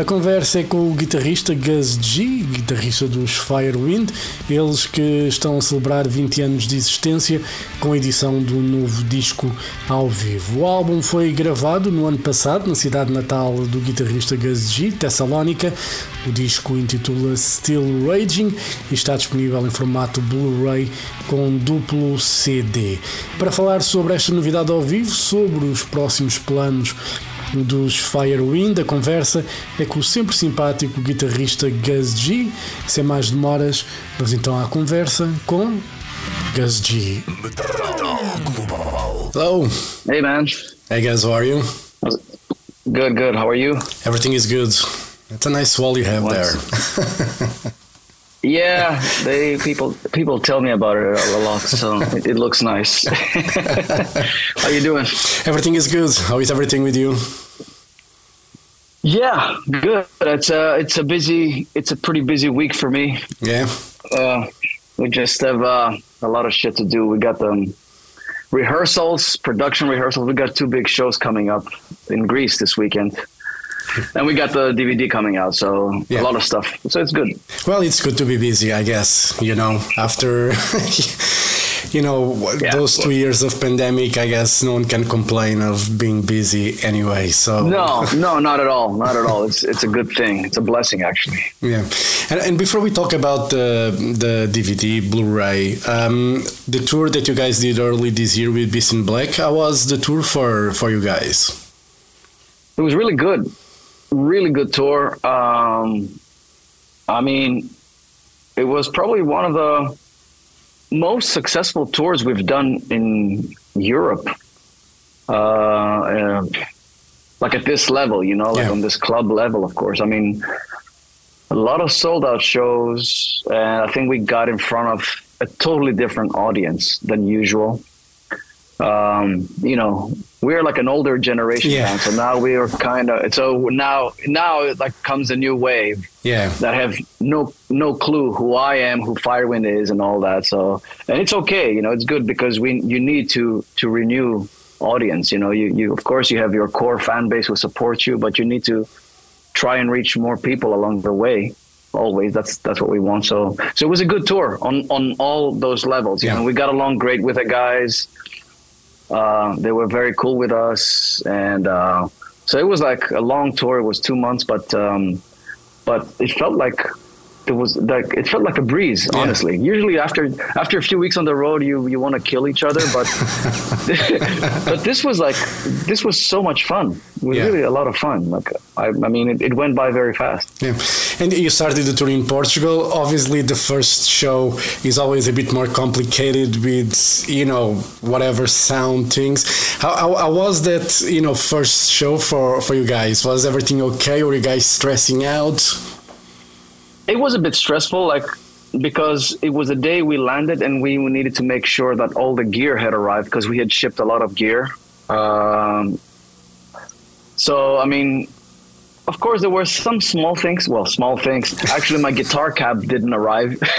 a conversa é com o guitarrista Gus G, guitarrista dos Firewind, eles que estão a celebrar 20 anos de existência com a edição do novo disco ao vivo. O álbum foi gravado no ano passado na cidade natal do guitarrista Gus G, Tessalónica. O disco intitula-se Still Raging e está disponível em formato Blu-ray com duplo CD. Para falar sobre esta novidade ao vivo, sobre os próximos planos dos Firewind, a conversa é com o sempre simpático guitarrista Gus G. Sem mais demoras, vamos então à conversa com Gus G. Hello. Hey man. Hey guys, how are you? Good, good. How are you? Everything is good. It's a nice wall you have there. Yeah, they people people tell me about it a lot, so it, it looks nice. How you doing? Everything is good. How is everything with you? Yeah, good. It's a it's a busy it's a pretty busy week for me. Yeah. Uh, we just have uh, a lot of shit to do. We got the rehearsals, production rehearsals. We got two big shows coming up in Greece this weekend. And we got the DVD coming out, so Yeah. a lot of stuff. So it's good. Well, it's good to be busy, I guess. You know, after you know Yeah. those two years of pandemic, I guess no one can complain of being busy anyway. So No, no, not at all. Not at all. It's it's a good thing. It's a blessing actually. yeah. And, and before we talk about the the DVD Blu-ray, um, the tour that you guys did early this year with Beast in Black, how was the tour for for you guys? It was really good, really good tour. Um, I mean, it was probably one of the most successful tours we've done in Europe. Uh, and, like at this level, you know, like Yeah. on this club level, of course. I mean, a lot of sold out shows, and I think we got in front of a totally different audience than usual. Um, you know, we're like an older generation Yeah. band, so now we are kind of so now now it like comes a new wave Yeah. that have no no clue who I am, who Firewind is, and all that. So, and it's okay, you know, it's good because we you need to to renew audience. You know, you you of course you have your core fan base who supports you, but you need to try and reach more people along the way. Always, that's that's what we want. So, so it was a good tour on on all those levels. You Yeah. know, we got along great with the guys. Uh, they were very cool with us, and uh, so it was like a long tour. It was two months, but um, but it felt like it was like it felt like a breeze. Yeah. Honestly, usually after after a few weeks on the road, you you want to kill each other, but but this was like this was so much fun. It was Yeah. really a lot of fun. Like I, I mean, it, it went by very fast. Yeah. And you started the tour in Portugal. Obviously, the first show is always a bit more complicated with, you know, whatever sound things. How, how, how was that, you know, first show for, for you guys? Was everything okay? Were you guys stressing out? It was a bit stressful, like because it was the day we landed and we needed to make sure that all the gear had arrived because we had shipped a lot of gear. Um, so I mean, of course, there were some small things. Well, small things. Actually, my guitar cab didn't arrive,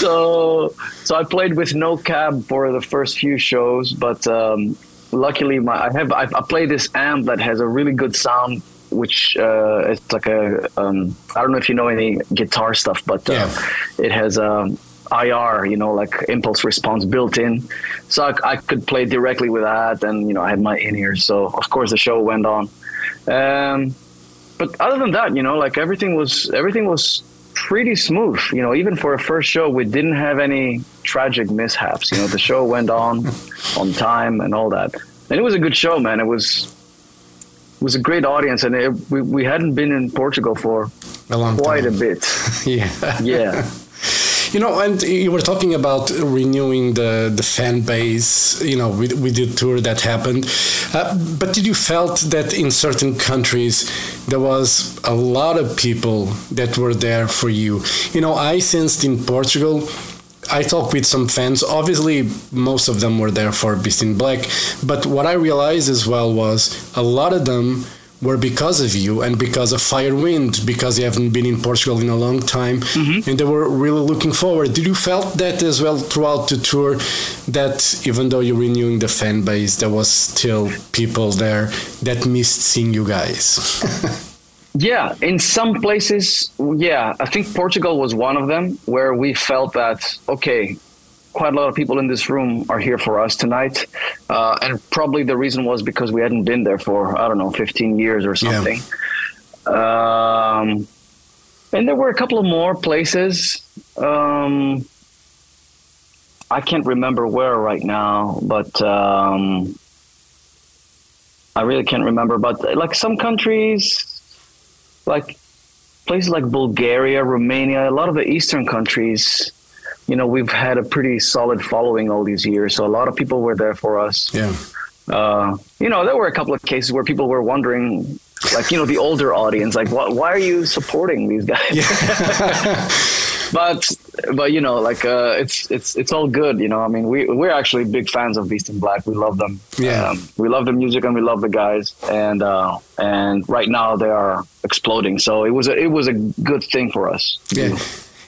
so so I played with no cab for the first few shows. But um, luckily, my I have I, I play this amp that has a really good sound. Which uh, it's like a um, I don't know if you know any guitar stuff, but uh, Yeah. it has um, IR, you know, like impulse response built in. So I, I could play directly with that, and you know, I had my in ears. So of course the show went on. Um, but other than that, you know, like everything was everything was pretty smooth. You know, even for a first show, we didn't have any tragic mishaps. You know, the show went on on time and all that, and it was a good show, man. It was it was a great audience, and it, we we hadn't been in Portugal for A long quite a bit. Yeah. Yeah. You know, and you were talking about renewing the, the fan base, you know, with, with the tour that happened. Uh, but did you felt that in certain countries there was a lot of people that were there for you? You know, I sensed in Portugal, I talked with some fans. Obviously, most of them were there for Beast in Black. But what I realized as well was a lot of them were because of you and because of Firewind, because you haven't been in Portugal in a long time, Mm-hmm. and they were really looking forward. Did you felt that as well throughout the tour? That even though you're renewing the fan base, there was still people there that missed seeing you guys. Yeah, in some places, yeah, I think Portugal was one of them where we felt that okay, quite a lot of people in this room are here for us tonight, uh, and probably the reason was because we hadn't been there for I don't know, 15 years or Yeah. something. Um, and there were a couple of more places. Um, I can't remember where right now, but um, I really can't remember. But like some countries, like places like Bulgaria, Romania, a lot of the Eastern countries, you know, we've had a pretty solid following all these years. So a lot of people were there for us. yeah. Uh, you know, there were a couple of cases where people were wondering, like, you know, the older audience, like, why, why are you supporting these guys? Yeah. but, but you know, like, uh, it's it's it's all good. You know, I mean, we we're actually big fans of Beast in Black. We love them. Yeah. Um, we love the music and we love the guys. And uh, and right now they are exploding. So it was a, it was a good thing for us. Yeah.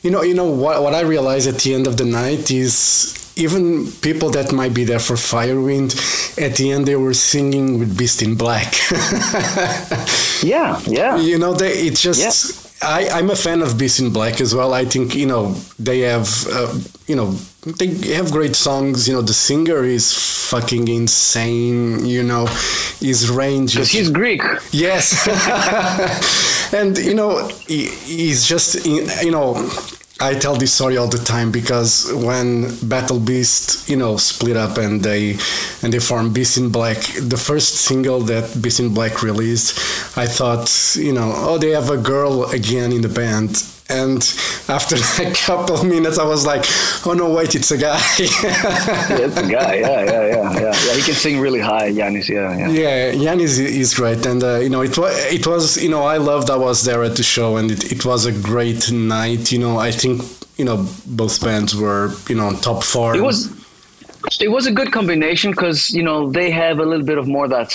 You know, you know what what I realized at the end of the night is even people that might be there for Firewind, at the end they were singing with Beast in Black. Yeah, yeah. you know, they it just I, I'm a fan of Beast in Black as well. I think you know they have uh, you know they have great songs. You know, the singer is fucking insane. You know, his range Because is he's Greek. Yes. and you know, he, he's just you know, I tell this story all the time because when Battle Beast, you know, split up and they and they formed Beast in Black, the first single that Beast in Black released, I thought, you know, oh, they have a girl again in the band. And after a couple of minutes, I was like, "Oh no, wait, it's a guy." Yeah, it's a guy. Yeah, yeah, yeah, yeah. Yeah, he can sing really high, Yannis. Yeah, yeah. Yeah, Yannis is great, and uh, you know it was it was you know I loved I was there at the show, and it, it was a great night. You know I think you know both bands were you know on top four. It was it was a good combination because you know they have a little bit of more that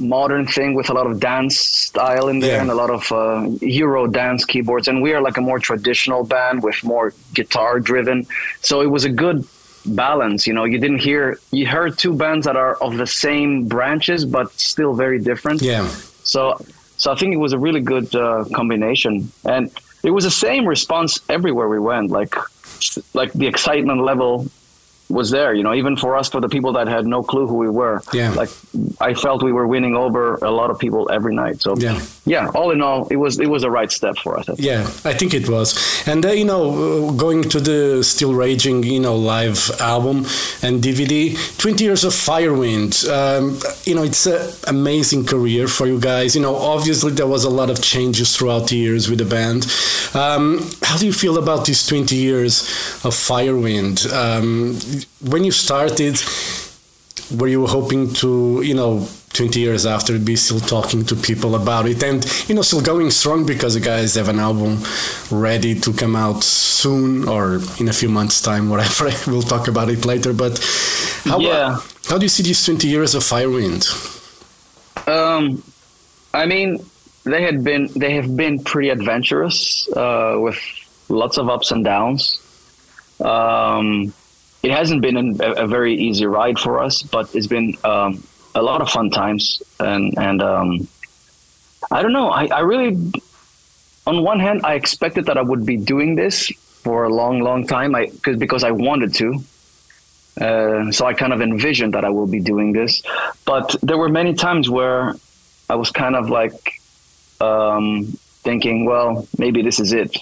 modern thing with a lot of dance style in there Yeah. and a lot of uh, Euro dance keyboards, and we are like a more traditional band with more guitar driven. So it was a good balance. You know, you didn't hear you heard two bands that are of the same branches but still very different. yeah, So, so I think it was a really good uh, combination, and it was the same response everywhere we went. Like, like the excitement level was there. You know, even for us, for the people that had no clue who we were. Yeah. Like, I felt we were winning over a lot of people every night. So, Yeah. yeah. All in all, it was it was a right step for us. I yeah. I think it was, and uh, you know going to the Still Raging you know live album and DVD, twenty years of Firewind. Um, you know it's an amazing career for you guys. You know obviously there was a lot of changes throughout the years with the band. Um, how do you feel about these twenty years of Firewind? Um, when you started, were you hoping to, you know, 20 years after be still talking to people about it and, you know, still going strong because you guys have an album ready to come out soon or in a few months' time, whatever. we'll talk about it later. But how, Yeah. how do you see these 20 years of Firewind? Um, I mean, they had been they have been pretty adventurous uh, with lots of ups and downs. Um, it hasn't been an, a, a very easy ride for us, but it's been um, a lot of fun times. And and um, I don't know. I, I really, on one hand, I expected that I would be doing this for a long, long time. I cause, because I wanted to. Uh, so I kind of envisioned that I will be doing this, but there were many times where I was kind of like um, thinking, well, maybe this is it.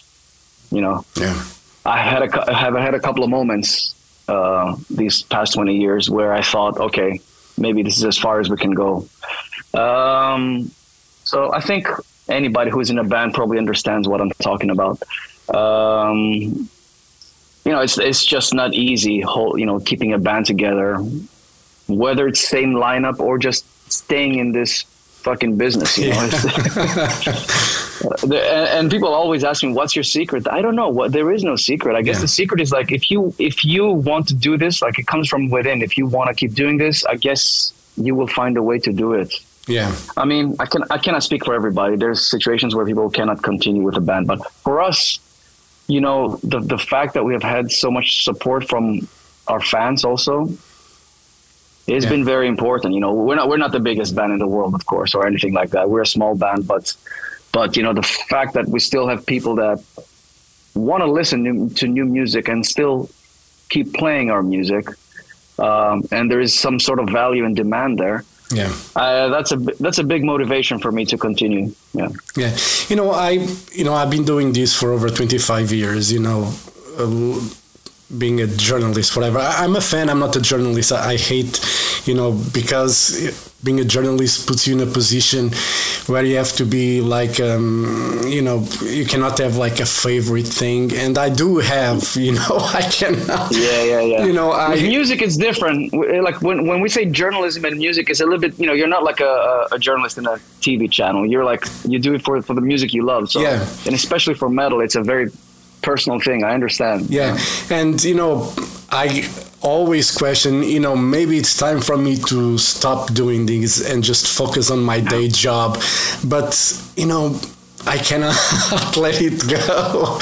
You know, Yeah. I had a have had a couple of moments uh, these past twenty years where I thought, okay, maybe this is as far as we can go. Um, so I think anybody who's in a band probably understands what I'm talking about. Um, you know, it's it's just not easy. Whole, you know, keeping a band together, whether it's same lineup or just staying in this fucking business. You know, and, people always ask me, "What's your secret?" I don't know. What there is no secret. I guess Yeah. the secret is like if you if you want to do this, like it comes from within. If you want to keep doing this, I guess you will find a way to do it. Yeah. I mean, I can I cannot speak for everybody. There's situations where people cannot continue with the band, but for us, you know, the the fact that we have had so much support from our fans also it's Yeah. been very important. You know, we're not we're not the biggest band in the world, of course, or anything like that. We're a small band, but but you know, the fact that we still have people that want to listen new, to new music and still keep playing our music, um, and there is some sort of value and demand there. Yeah. Uh, that's a that's a big motivation for me to continue. Yeah. Yeah, you know, I you know I've been doing this for over twenty five years. You know, uh, being a journalist, whatever. I, I'm a fan. I'm not a journalist. I, I hate, you know, because being a journalist puts you in a position where you have to be like, um, you know, you cannot have like a favorite thing. And I do have, you know, I cannot. Yeah, yeah, yeah. You know, I music is different. Like when, when we say journalism and music, it's a little bit. You know, you're not like a, a- a journalist in a TV channel. You're like you do it for for the music you love. So, Yeah. and especially for metal, it's a very personal thing. I understand. Yeah, and you know, I always question, you know, maybe it's time for me to stop doing these and just focus on my day job. But, you know, I cannot let it go.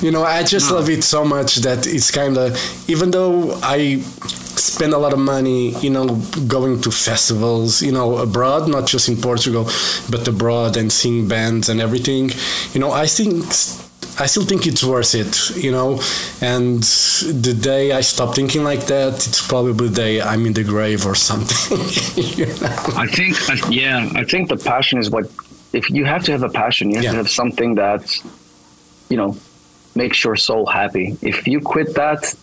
You know, I just love it so much that it's kind of, even though I spend a lot of money, you know, going to festivals, you know, abroad, not just in Portugal, but abroad and seeing bands and everything, you know, I think I still think it's worth it, you know. And the day I stop thinking like that, it's probably the day I'm in the grave or something. you know? I think, yeah, I think the passion is what. If you have to have a passion, you have Yeah. to have something that, you know, makes your soul happy. If you quit that,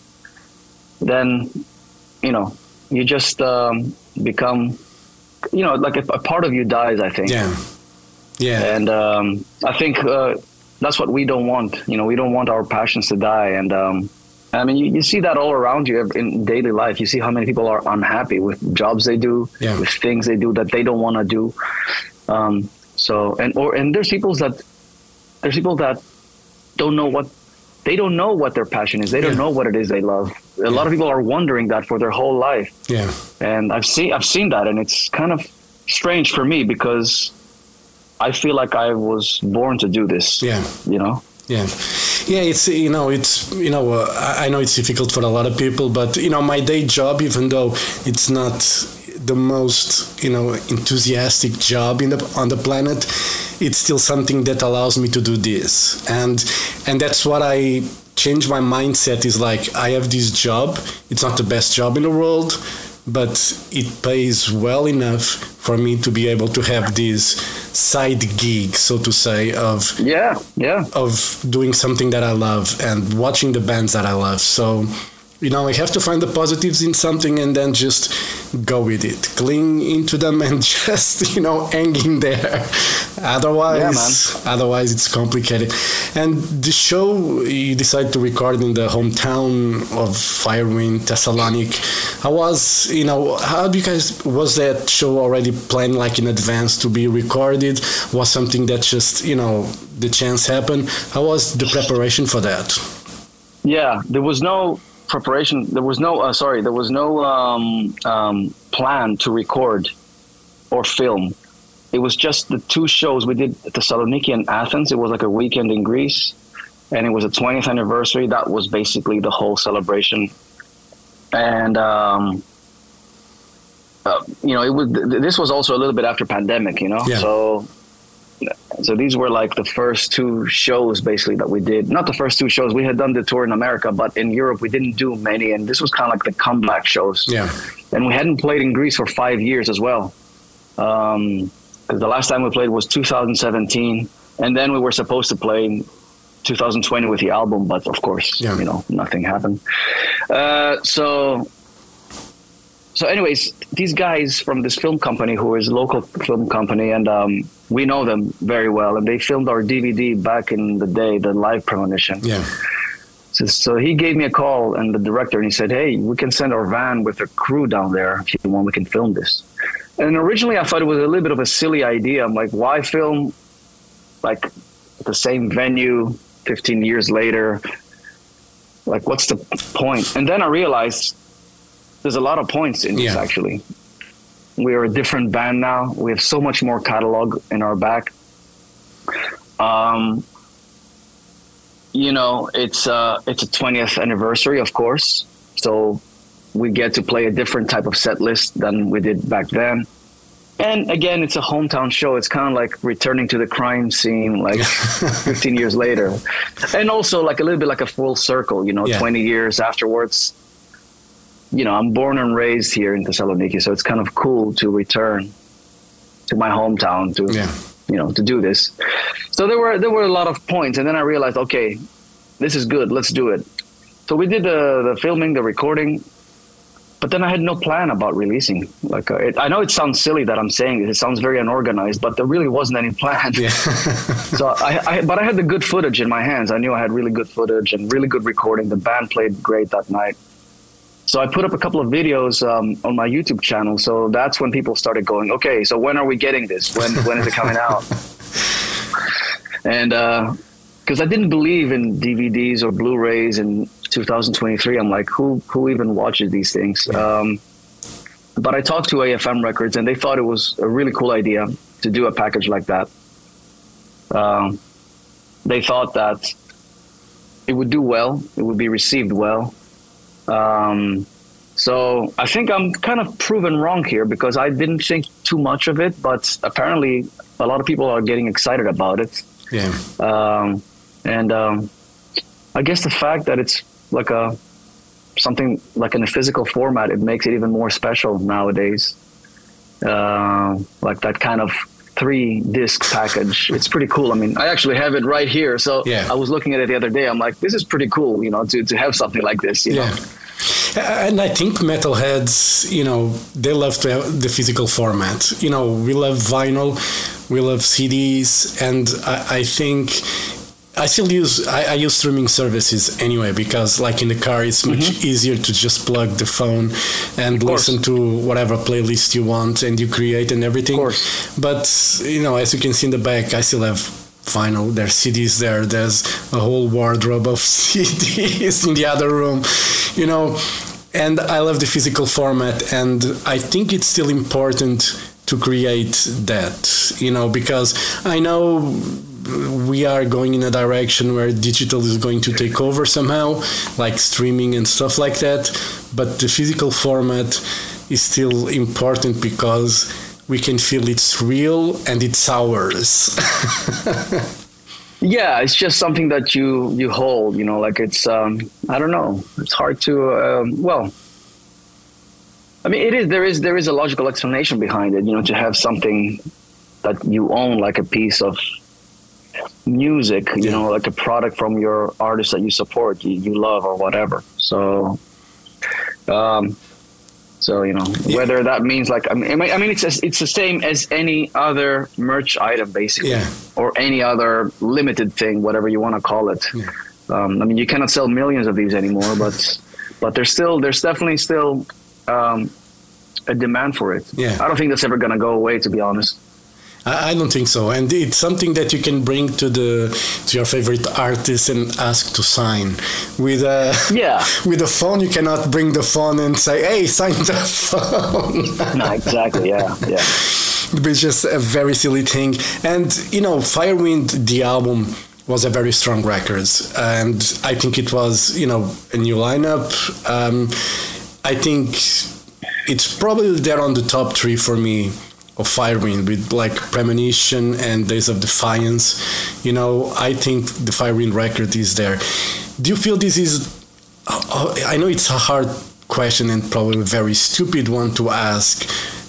then, you know, you just um, become, you know, like a, a part of you dies. I think. Yeah, yeah, And um, I think uh, that's what we don't want. You know, we don't want our passions to die. And um, I mean, you, you see that all around you in daily life. You see how many people are unhappy with jobs they do, Yeah. with things they do that they don't want to do. Um, so and or and there's people that there's people that don't know what they don't know what their passion is. They don't Yeah. know what it is they love. A lot of people are wondering that for their whole life yeah, and I've seen I've seen that, and it's kind of strange for me because I feel like I was born to do this. yeah. You know. Yeah, yeah. It's you know, it's you know, uh, I know it's difficult for a lot of people, but you know, my day job, even though it's not the most you know enthusiastic job in the on the planet, it's still something that allows me to do this, and and that's what I change my mindset. Is like I have this job. It's not the best job in the world, but it pays well enough for me to be able to have this side gig, so to say, of Yeah. Yeah. of doing something that I love and watching the bands that I love. So, you know, I have to find the positives in something and then just go with it, cling into them and just, you know, hang in there. Otherwise, otherwise it's complicated. And the show you decided to record in the hometown of Firewind, Thessalonic. How was, you know, how do you guys, was that show already planned like in advance to be recorded? Was something that just, you know, the chance happened? How was the preparation for that? Yeah. There was no preparation. There was no. Uh, sorry. There was no um, um, plan to record or film. It was just the two shows we did at Thessaloniki and Athens. It was like a weekend in Greece, and it was a 20th anniversary. That was basically the whole celebration, and um, uh, you know, it was. This was also a little bit after pandemic, you know. Yeah. So, so these were like the first two shows basically that we did. Not the first two shows. We had done the tour in America, but in Europe we didn't do many, and this was kind of like the comeback shows Yeah. and we hadn't played in Greece for five years as well. Because the last time we played was 2017, and then we were supposed to play in 2020 with the album, but of course, Yeah. you know, nothing happened. Uh, so, so anyways, these guys from this film company, who is a local film company, and um, we know them very well, and they filmed our DVD back in the day, the live premonition. Yeah. So, so he gave me a call and the director, and he said, "Hey, we can send our van with a crew down there if you want. We can film this." And originally, I thought it was a little bit of a silly idea. I'm like, "Why film like the same venue 15 years later? Like, what's the point?" And then I realized there's a lot of points in this actually. We are a different band now. We have so much more catalog in our back. Um, you know, it's uh, it's a 20th anniversary, of course. So we get to play a different type of set list than we did back then. And again, it's a hometown show. It's kind of like returning to the crime scene, like 15 years later, and also like a little bit like a full circle. You know, Yeah. 20 years afterwards. You know, I'm born and raised here in Thessaloniki, so it's kind of cool to return to my hometown to Yeah. you know to do this. So there were there were a lot of points, and then I realized, okay, this is good. Let's do it. So we did the the filming, the recording, but then I had no plan about releasing. Like uh, it, I know it sounds silly that I'm saying this. It sounds very unorganized, but there really wasn't any plan. Yeah. so I, I, but I had the good footage in my hands. I knew I had really good footage and really good recording. The band played great that night. So I put up a couple of videos um, on my YouTube channel. So that's when people started going, okay, so when are we getting this? When when is it coming out? and because I didn't believe in DVDs or Blu-rays in 2023, I'm like, who who even watches these things? Um, but I talked to AFM Records, and they thought it was a really cool idea to do a package like that. Um, they thought that it would do well, it would be received well. Um, so I think I'm kind of proven wrong here because I didn't think too much of it, but apparently a lot of people are getting excited about it. yeah. Um, and um, I guess the fact that it's like a something like in a physical format, it makes it even more special nowadays. Uh, like that kind of three disc package. It's pretty cool. I mean, I actually have it right here. So Yeah. I was looking at it the other day. I'm like, this is pretty cool, you know, to, to have something like this, you Yeah. know. And I think metalheads, you know, they love to have the physical format. You know, we love vinyl, we love CDs, and I, I think I still use I, I use streaming services anyway because, like in the car, it's much easier to just plug the phone and listen to whatever playlist you want and you create and everything. But you know, as you can see in the back, I still have vinyl. There's CDs there. There's a whole wardrobe of CDs in the other room. You know, and I love the physical format, and I think it's still important to create that. You know, because I know we are going in a direction where digital is going to take over somehow, like streaming and stuff like that. But the physical format is still important because we can feel it's real and it's ours. Yeah, it's just something that you you hold, you know, like it's um I don't know. It's hard to um, well I mean it is there is there is a logical explanation behind it, you know, to have something that you own like a piece of music, you Yeah. know, like a product from your artist that you support, you, you love or whatever. So um so you know Yeah. whether that means like I mean, I mean- it's as- it's the same as any other merch item basically Yeah. or any other limited thing, whatever you want to call it. Yeah. Um, I mean, you cannot sell millions of these anymore, but but there's still there's definitely still um, a demand for it. Yeah. I don't think that's ever gonna go away, to be honest. I I don't think so, and it's something that you can bring to the to your favorite artist and ask to sign. With a Yeah. with a phone, you cannot bring the phone and say, "Hey, sign the phone." No, exactly. Yeah, yeah. it's just a very silly thing. And you know, Firewind, the album was a very strong record, and I think it was you know a new lineup. Um, I think it's probably there on the top three for me of Firewind with like Premonition and Days of Defiance. You know, I think the Firewind record is there. Do you feel this is? I know it's a hard question and probably a very stupid one to ask,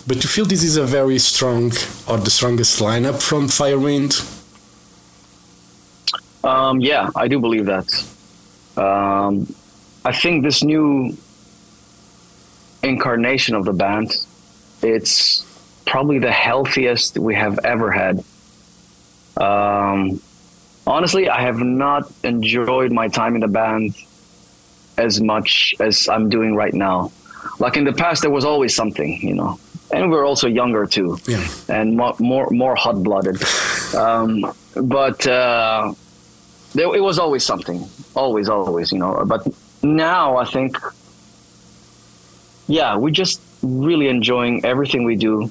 but do you feel this is a very strong or the strongest lineup from Firewind? Um, yeah, I do believe that. Um, I think this new incarnation of the band, it's probably the healthiest we have ever had. Um, honestly, I have not enjoyed my time in the band as much as I'm doing right now. Like in the past, there was always something, you know, and we are also younger too Yeah. and more more, more hot blooded. Um, but uh, there, it was always something, always, always, you know. But now I think, yeah, we're just really enjoying everything we do.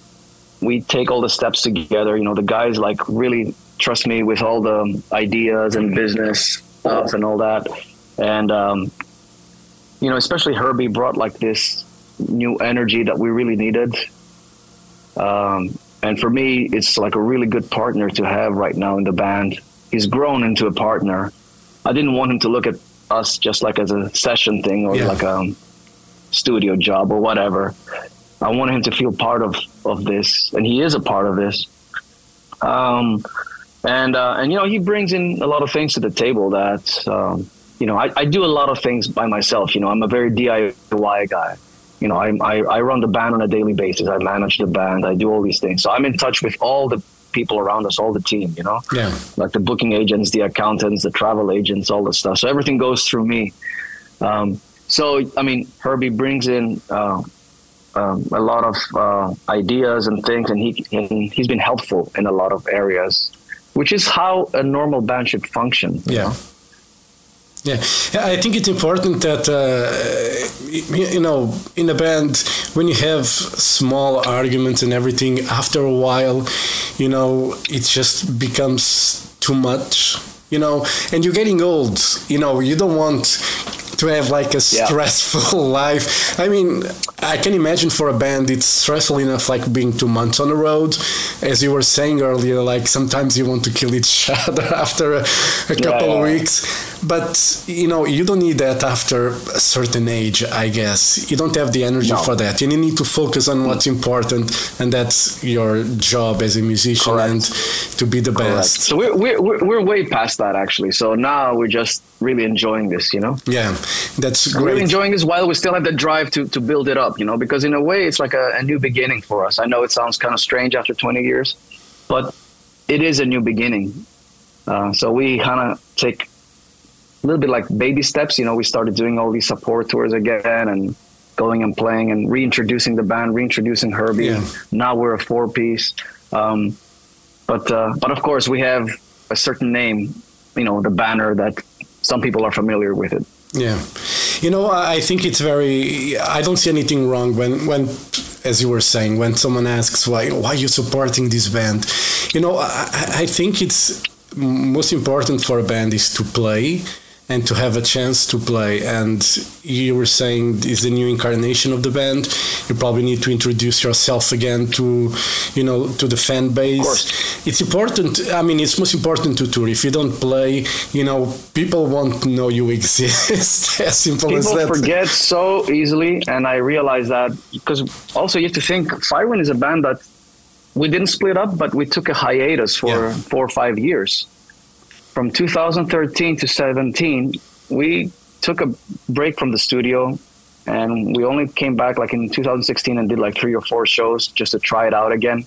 We take all the steps together. You know, the guys like really trust me with all the ideas and business stuff and all that. And um, you know, especially Herbie brought like this new energy that we really needed. Um, and for me, it's like a really good partner to have right now in the band. He's grown into a partner. I didn't want him to look at us just like as a session thing or Yeah. like a studio job or whatever. I wanted him to feel part of, of this, and he is a part of this. Um, and uh, and you know he brings in a lot of things to the table that um, you know I, I do a lot of things by myself. You know I'm a very DIY guy. You know I, I I run the band on a daily basis. I manage the band. I do all these things. So I'm in touch with all the people around us, all the team. You know Yeah. like the booking agents, the accountants, the travel agents, all this stuff. So everything goes through me. Um, so I mean, Herbie brings in uh, um, a lot of uh, ideas and things, and he and he's been helpful in a lot of areas, which is how a normal band should function. Yeah. know? Yeah, I think it's important that uh, you know in a band when you have small arguments and everything, after a while, you know it just becomes too much. You know, and you're getting old. You know, you don't want to have like a Yeah. stressful life. I mean, I can imagine for a band it's stressful enough like being two months on the road. As you were saying earlier, like sometimes you want to kill each other after a, a couple of yeah. weeks. But you know, you don't need that after a certain age, I guess. You don't have the energy No. for that. You need to focus on what's important, and that's your job as a musician Correct. and to be the Correct. best. So we're, we're we're we're way past that actually. So now we're just really enjoying this. You know. Yeah, that's I'm really enjoying this while we still have the drive to, to build it up, you know, because in a way it's like a, a new beginning for us. I know it sounds kind of strange after 20 years, but it is a new beginning. Uh, so we kind of take a little bit like baby steps. You know, we started doing all these support tours again and going and playing and reintroducing the band, reintroducing Herbie. Yeah. Now we're a four piece. Um, but, uh, but of course, we have a certain name, you know, the banner that some people are familiar with it. Yeah, you know, I think it's very. I don't see anything wrong when when, as you were saying, when someone asks why why you supporting this band. You know, I- I think it's most important for a band is to play and to have a chance to play. And you were saying is the new incarnation of the band. You probably need to introduce yourself again to, you know, to the fan base. course. It's important. I mean, it's most important to tour. If you don't play, you know, people won't know you exist. as simple as that. People forget so easily, and I realize that because also you have to think Firewind is a band that we didn't split up, but we took a hiatus for Yeah. four or five years. From 2013 to 17, we took a break from the studio, and we only came back like in 2016 and did like three or four shows just to try it out again.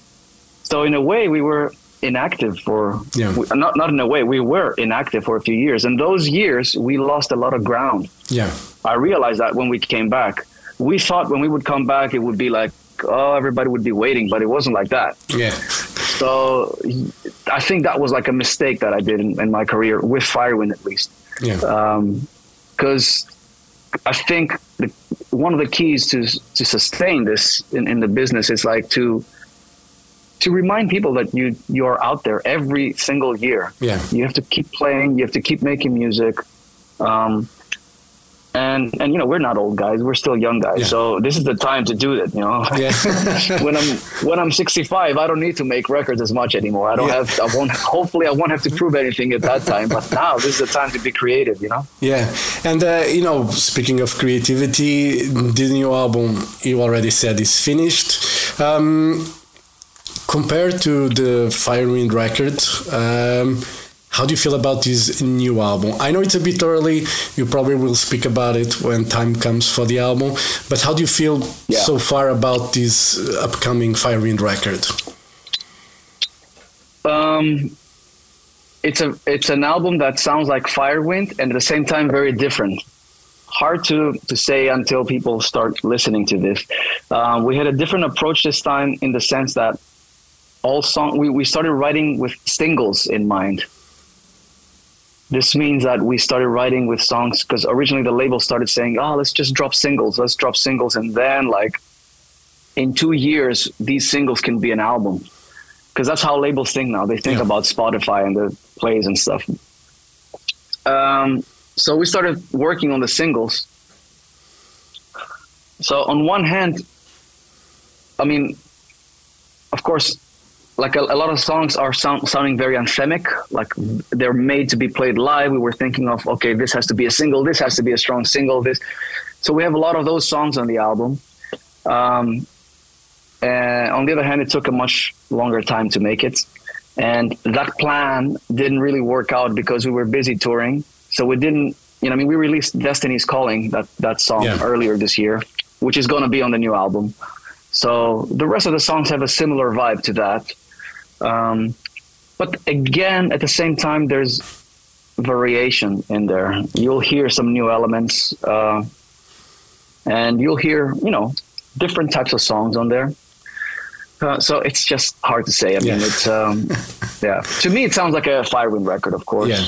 So in a way, we were inactive for Yeah. we- not not in a way we were inactive for a few years, and those years we lost a lot of ground. Yeah, I realized that when we came back. We thought when we would come back, it would be like, oh, everybody would be waiting, but it wasn't like that. yeah, So I think that was like a mistake that I did in, in my career with Firewind, at least. yeah, Because I think the, one of the keys to to sustain this in, in the business is like to to remind people that you you are out there every single year. yeah. You have to keep playing. You have to keep making music. Um, and and you know we're not old guys. We're still young guys. Yeah. So this is the time to do it. You know. Yeah. when I'm when I'm 65, I don't need to make records as much anymore. I don't Yeah. have. I won't. Hopefully, I won't have to prove anything at that time. But now this is the time to be creative. You know. Yeah, and uh, you know, speaking of creativity, the new album you already said is finished. Um, compared to the Firewind record, um, how do you feel about this new album? I know it's a bit early. You probably will speak about it when time comes for the album. But how do you feel Yeah. so far about this upcoming Firewind record? Um, it's a it's an album that sounds like Firewind and at the same time very different. Hard to to say until people start listening to this. Uh, we had a different approach this time in the sense that all song we, we started writing with singles in mind. This means that we started writing with songs because originally the label started saying, "Oh, let's just drop singles, let's drop singles," and then like in two years these singles can be an album because that's how labels think now. They think Yeah. about Spotify and the plays and stuff. Um, so we started working on the singles. So on one hand, I mean, of course, like a, a lot of songs are sound, sounding very anthemic, like they're made to be played live. We were thinking of, okay, this has to be a single, this has to be a strong single, this. So we have a lot of those songs on the album. Um, and on the other hand, it took a much longer time to make it. And that plan didn't really work out because we were busy touring. So we didn't, you know, I mean, we released Destiny's Calling, that, that song Yeah. earlier this year, which is going to be on the new album. So the rest of the songs have a similar vibe to that. Um, but again, at the same time, there's variation in there. You'll hear some new elements, uh, and you'll hear, you know, different types of songs on there. Uh, so it's just hard to say. I mean, Yeah. it's um, yeah. To me, it sounds like a Firewind record, of course. Yeah.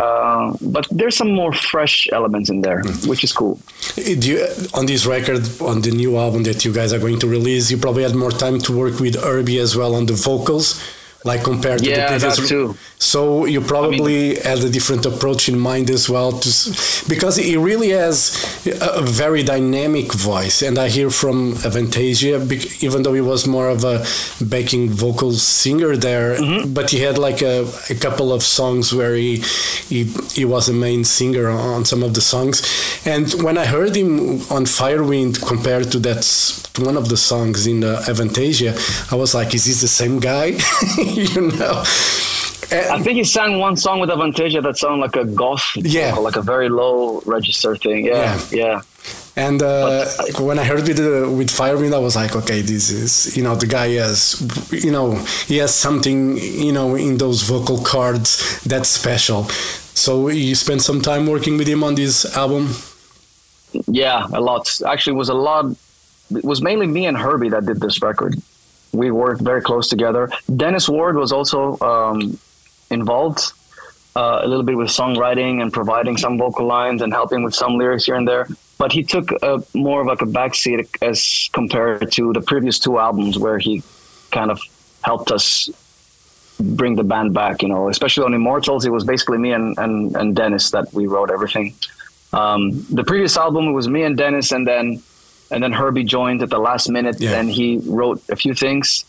Uh, but there's some more fresh elements in there, Mm. which is cool. Do you, on this record, on the new album that you guys are going to release, you probably had more time to work with Herbie as well on the vocals, like compared to the Yeah, previous. that too. So you probably had a different approach in mind as well, to, because he really has a, very dynamic voice, and I hear from Avantasia, even though he was more of a backing vocal singer there, Mm-hmm. but he had like a, a couple of songs where he, he he was a main singer on some of the songs, and when I heard him on Firewind compared to that to one of the songs in uh, Avantasia, I was like, is this the same guy? you know. And- I think he sang one song with Avantasia that sounded like a goth, Yeah. like a very low register thing. Yeah, yeah. And uh, when I heard with uh, with Firewind, I was like, okay, this is you know the guy has you know he has something you know in those vocal cards that's special. So you spent some time working with him on this album. Yeah, a lot. Actually, it was a lot. It was mainly me and Herbie that did this record. We worked very close together. Dennis Ward was also um, involved uh, a little bit with songwriting and providing some vocal lines and helping with some lyrics here and there. But he took a, more of like a backseat as compared to the previous two albums, where he kind of helped us bring the band back. You know, especially on Immortals, it was basically me and and, and Dennis that we wrote everything. Um, the previous album was me and Dennis, and then and then Herbie joined at the last minute, Yeah. and he wrote a few things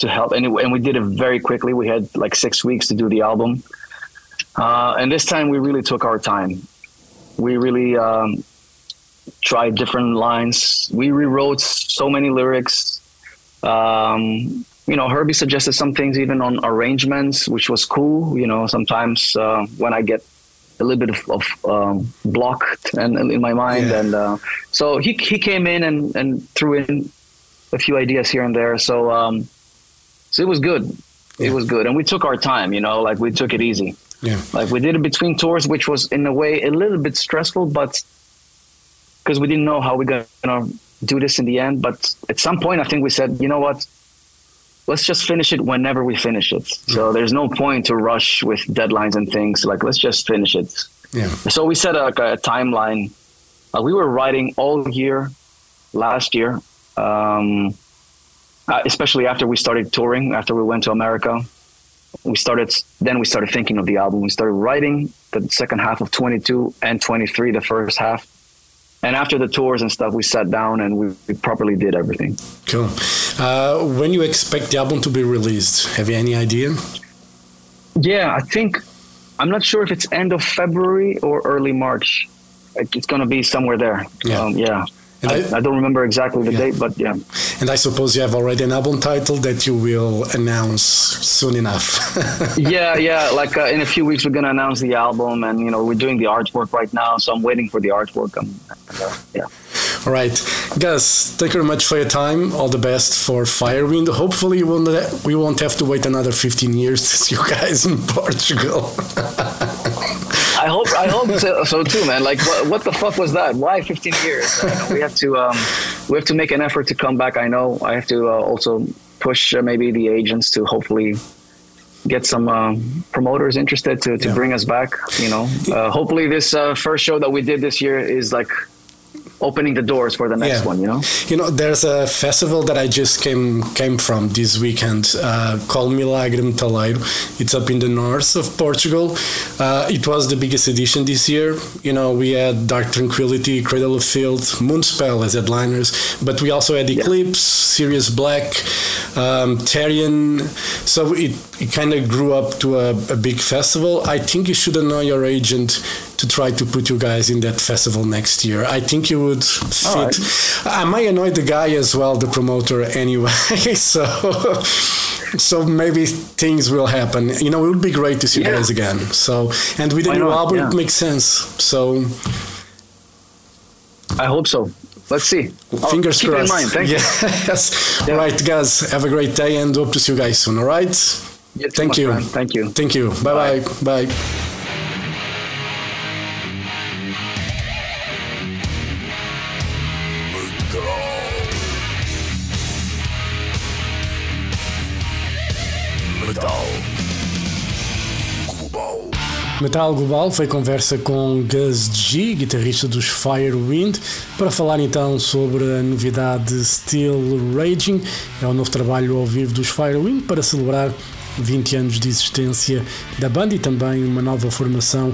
to help, and, it, and we did it very quickly. We had like six weeks to do the album, uh, and this time we really took our time. We really um, tried different lines. We rewrote so many lyrics. Um, you know, Herbie suggested some things even on arrangements, which was cool. You know, sometimes uh, when I get a little bit of, of um, blocked and, and in my mind, Yeah. and uh, so he he came in and, and threw in a few ideas here and there. So um, so it was good. Yeah. It was good, and we took our time. You know, like we took it easy. Yeah, Like we did it between tours, which was in a way a little bit stressful, but because we didn't know how we're gonna do this in the end. But at some point, I think we said, you know what? Let's just finish it whenever we finish it. So there's no point to rush with deadlines and things. Like let's just finish it. yeah, So we set a, like a timeline. Uh, we were writing all year last year, um, uh, especially after we started touring. After we went to America, we started. Then we started thinking of the album. We started writing the second half of 22 and 23, the first half. And after the tours and stuff, we sat down and we, we properly did everything. cool. Uh, when you expect the album to be released? Have you any idea? Yeah, I think I'm not sure if it's end of February or early March. It's going to be somewhere there. Yeah. Um, yeah. I, I- don't remember exactly the Yeah. date, but yeah. And I suppose you have already an album title that you will announce soon enough. yeah, yeah. Like uh, in a few weeks, we're gonna announce the album, and you know we're doing the artwork right now, so I'm waiting for the artwork. Um, uh, yeah. All right, Gus, thank you very much for your time. All the best for Firewind. Hopefully, we won't, we won't have to wait another 15 years to see you guys in Portugal. I hope I hope so, so too, man. Like, what, what the fuck was that? Why 15 years? Know, we have to um, we have to make an effort to come back. I know I have to uh, also push uh, maybe the agents to hopefully get some um, promoters interested to, to Yeah. bring us back. You know, uh, hopefully this uh, first show that we did this year is like opening the doors for the next Yeah. one. You know. You know, there's a festival that I just came came from this weekend uh, called Milagre Metaleiro. It's up in the north of Portugal. Uh, it was the biggest edition this year. You know, we had Dark Tranquillity, Cradle of Filth, Moonspell as headliners, but we also had Eclipse, Serious Black, um. So it, it kind of grew up to a, a big festival. I think you should know your agent to try to put you guys in that festival next year. I think you would fit. I might annoy the guy as well, the promoter anyway. so, so maybe things will happen. You know, it would be great to see you guys again. So, and with Why new not? album, Yeah. it makes sense. So, I hope so. Let's see. I'll fingers keep crossed. it in mind. Thank you. yes. Yeah. All right, guys. Have a great day and hope to see you guys soon. All right. Thank you. Thank you. Thank you. Bye bye. Bye. Metal Global foi conversa com Gus G, guitarrista dos Firewind, para falar então sobre a novidade Still Raging. É o novo trabalho ao vivo dos Firewind para celebrar 20 anos de existência da banda e também uma nova formação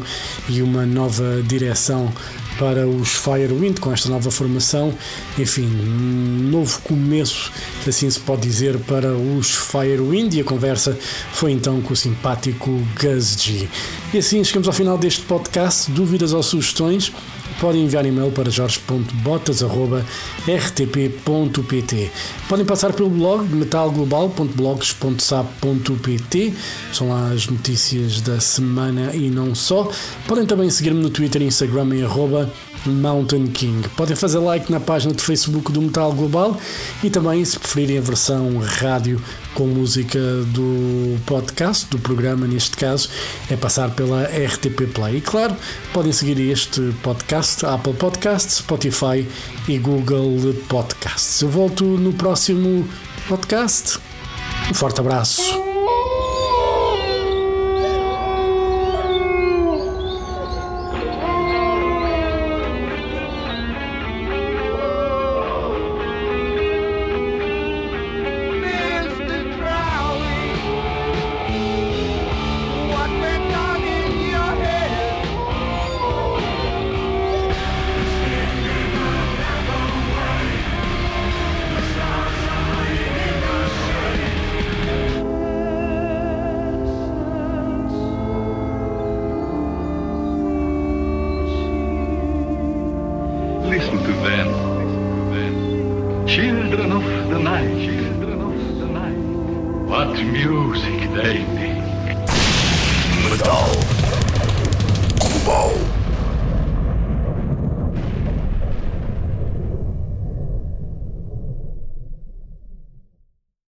e uma nova direção para os Firewind com esta nova formação. Enfim, um novo começo, assim se pode dizer, para os Firewind. E a conversa foi então com o simpático Gus G. E assim chegamos ao final deste podcast. Dúvidas ou sugestões? Podem enviar e-mail para jorge.botas.rtp.pt. Podem passar pelo blog metalglobal.blogs.sap.pt. São lá as notícias da semana e não só. Podem também seguir-me no Twitter e Instagram em arroba Mountain King. Podem fazer like na página de Facebook do Metal Global e também, se preferirem a versão rádio com música do podcast, do programa neste caso, é passar pela RTP Play. E claro, podem seguir este podcast, Apple Podcasts, Spotify e Google Podcasts. Eu volto no próximo podcast. Um forte abraço.